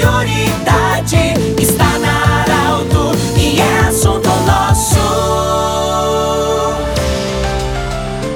prioridade está na Arauto e é assunto nosso.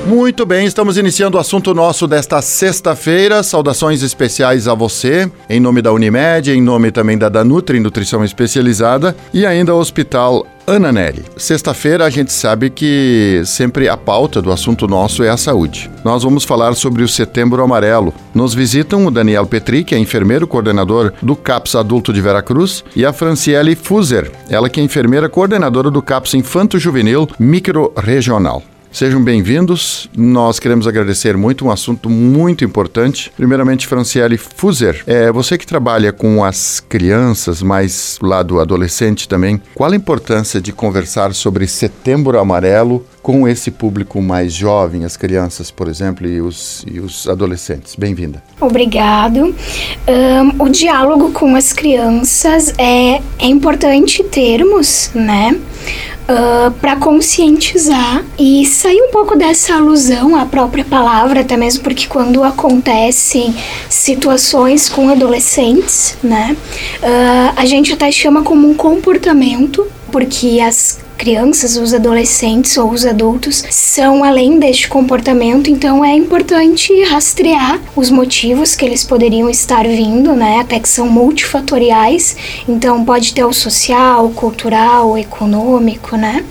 Muito bem, estamos iniciando o assunto nosso desta sexta-feira. Saudações especiais a você, em nome da Unimed, em nome também da Danutri Nutrição Especializada e ainda ao Hospital Ana Neri. Sexta-feira a gente sabe que sempre a pauta do assunto nosso é a saúde. Nós vamos falar sobre o Setembro Amarelo. Nos visitam o Daniel Petri, que é enfermeiro coordenador do CAPS Adulto de Veracruz, e a Franciele Fuser, ela que é enfermeira coordenadora do CAPS Infanto Juvenil Micro Regional. Sejam bem-vindos. Nós queremos agradecer muito um assunto muito importante. Primeiramente, Franciele Fuser, é você que trabalha com as crianças, mais lado adolescente também. Qual a importância de conversar sobre Setembro Amarelo com esse público mais jovem, as crianças, por exemplo, e os, e os adolescentes? Bem-vinda. Obrigado. Um, o diálogo com as crianças é, é importante termos, né? Uh, para conscientizar e sair um pouco dessa alusão à própria palavra, até mesmo porque quando acontecem situações com adolescentes, né, uh, a gente até chama como um comportamento, porque as crianças, os adolescentes ou os adultos são além deste comportamento, então é importante rastrear os motivos que eles poderiam estar vindo, né? Até que são multifatoriais, então pode ter o social, cultural, econômico, né?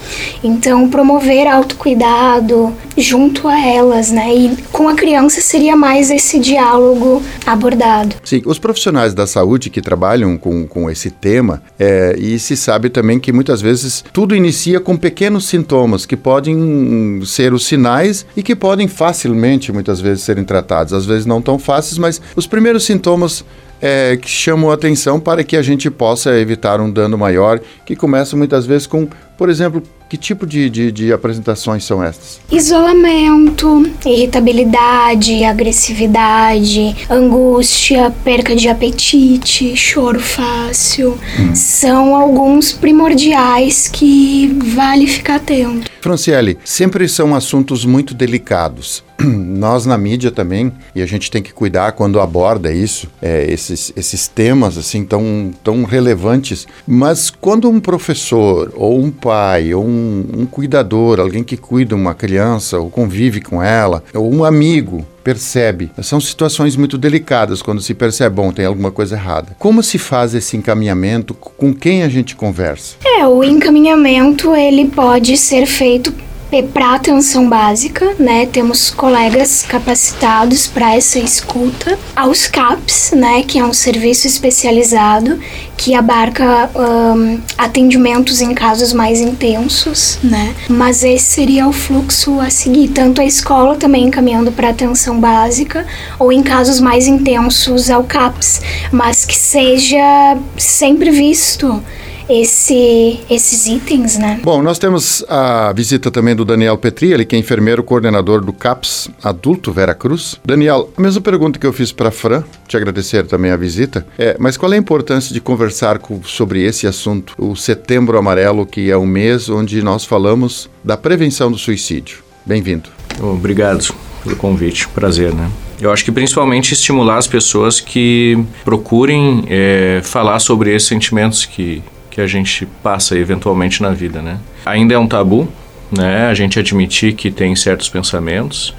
Então promover autocuidado junto a elas, né? E com a criança seria mais esse diálogo abordado. Sim, os profissionais da saúde que trabalham com, com esse tema, é, e se sabe também que muitas vezes tudo inicia inicia com pequenos sintomas que podem ser os sinais e que podem facilmente, muitas vezes, serem tratados. Às vezes não tão fáceis, mas os primeiros sintomas é, que chamam a atenção para que a gente possa evitar um dano maior, que começa muitas vezes com, por exemplo, que tipo de, de, de, apresentações são estas? Isolamento, irritabilidade, agressividade, angústia, perca de apetite, choro fácil. Hum. São alguns primordiais que vale ficar atento. Franciele, sempre são assuntos muito delicados. Nós na mídia também, e a gente tem que cuidar quando aborda isso, é, esses, esses temas assim tão, tão relevantes. Mas quando um professor, ou um pai, ou um, um cuidador, alguém que cuida uma criança, ou convive com ela, ou um amigo, percebe. São situações muito delicadas quando se percebe, bom, tem alguma coisa errada. Como se faz esse encaminhamento? Com quem a gente conversa? É, o encaminhamento ele pode ser feito para atenção básica, né? Temos colegas capacitados para essa escuta. Aos CAPS, né? Que é um serviço especializado que abarca um, atendimentos em casos mais intensos, né? Mas esse seria o fluxo a seguir, tanto a escola também encaminhando para atenção básica ou em casos mais intensos ao CAPS, mas que seja sempre visto esse, esses itens, né? Bom, nós temos a visita também do Daniel Petri, ele que é enfermeiro coordenador do CAPS Adulto Vera Cruz. Daniel, a mesma pergunta que eu fiz para a Fran, te agradecer também a visita, é, mas qual é a importância de conversar com, sobre esse assunto, o Setembro Amarelo, que é o mês onde nós falamos da prevenção do suicídio? Bem-vindo. Obrigado pelo convite, prazer, né? Eu acho que principalmente estimular as pessoas que procurem é, falar sobre esses sentimentos que, que a gente passa eventualmente na vida, né? Ainda é um tabu, né? A gente admitir que tem certos pensamentos.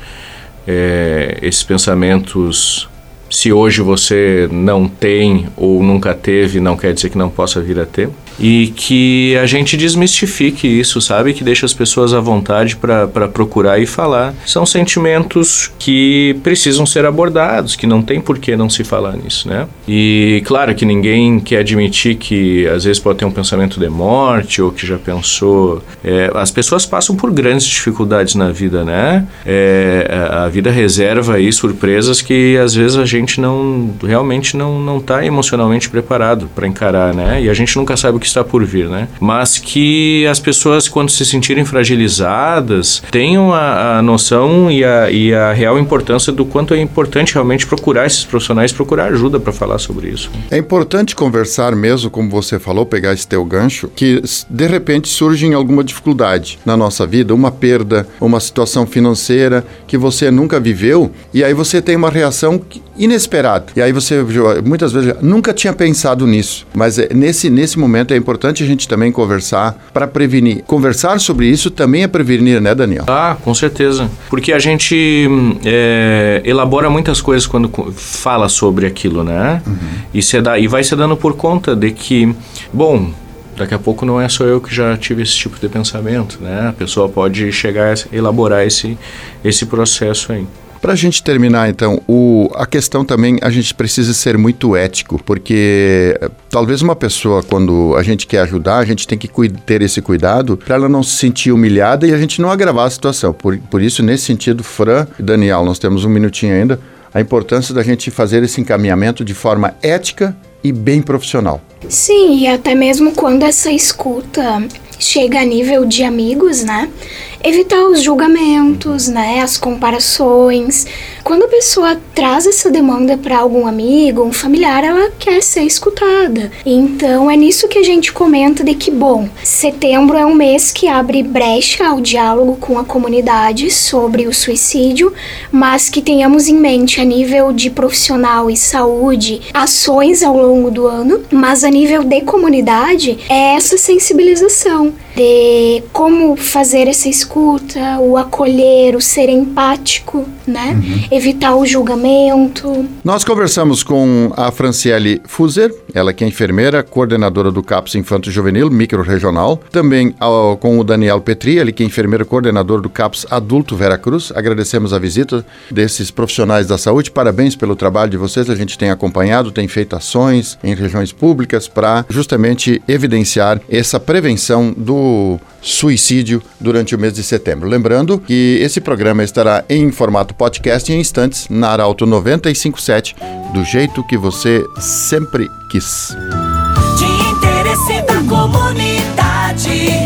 É, esses pensamentos, se hoje você não tem ou nunca teve, não quer dizer que não possa vir a ter e que a gente desmistifique isso, sabe? Que deixa as pessoas à vontade para procurar e falar. São sentimentos que precisam ser abordados, que não tem por que não se falar nisso, né? E claro que ninguém quer admitir que às vezes pode ter um pensamento de morte ou que já pensou. É, as pessoas passam por grandes dificuldades na vida, né? É, a vida reserva aí surpresas que às vezes a gente não realmente não não está emocionalmente preparado para encarar, né? E a gente nunca sabe o que está por vir, né? Mas que as pessoas, quando se sentirem fragilizadas, tenham a, a noção e a, e a real importância do quanto é importante realmente procurar esses profissionais, procurar ajuda para falar sobre isso. É importante conversar mesmo, como você falou, pegar esse teu gancho, que de repente surge alguma dificuldade na nossa vida, uma perda, uma situação financeira que você nunca viveu, e aí você tem uma reação que inesperado. E aí você muitas vezes nunca tinha pensado nisso, mas é, nesse, nesse momento é importante a gente também conversar para prevenir. Conversar sobre isso também é prevenir, né, Daniel? Ah, com certeza. Porque a gente é, elabora muitas coisas quando fala sobre aquilo, né? Uhum. E, se dá, e vai se dando por conta de que, bom, daqui a pouco não é só eu que já tive esse tipo de pensamento, né? A pessoa pode chegar a elaborar esse, esse processo aí. Para a gente terminar, então, o, a questão também, a gente precisa ser muito ético, porque eh, talvez uma pessoa, quando a gente quer ajudar, a gente tem que ter esse cuidado para ela não se sentir humilhada e a gente não agravar a situação. Por, por isso, nesse sentido, Fran e Daniel, nós temos um minutinho ainda, a importância da gente fazer esse encaminhamento de forma ética e bem profissional. Sim, e até mesmo quando essa escuta chega a nível de amigos, né? Evitar os julgamentos, né, as comparações. Quando a pessoa traz essa demanda para algum amigo, um familiar, ela quer ser escutada. Então é nisso que a gente comenta de que bom, setembro é um mês que abre brecha ao diálogo com a comunidade sobre o suicídio, mas que tenhamos em mente a nível de profissional e saúde ações ao longo do ano, mas a nível de comunidade é essa sensibilização de como fazer essa escuta, o acolher, o ser empático, né? Uhum. Evitar o julgamento. Nós conversamos com a Franciele Fuser, ela que é enfermeira, coordenadora do CAPS Infanto Juvenil Micro-Regional. Também ao, com o Daniel Petri, ele que é enfermeiro coordenador do CAPS Adulto Veracruz. Agradecemos a visita desses profissionais da saúde. Parabéns pelo trabalho de vocês. A gente tem acompanhado, tem feito ações em regiões públicas para justamente evidenciar essa prevenção do suicídio durante o mês de setembro. Lembrando que esse programa estará em formato podcast em instantes na Arauto 957, do jeito que você sempre quis. De interesse da comunidade,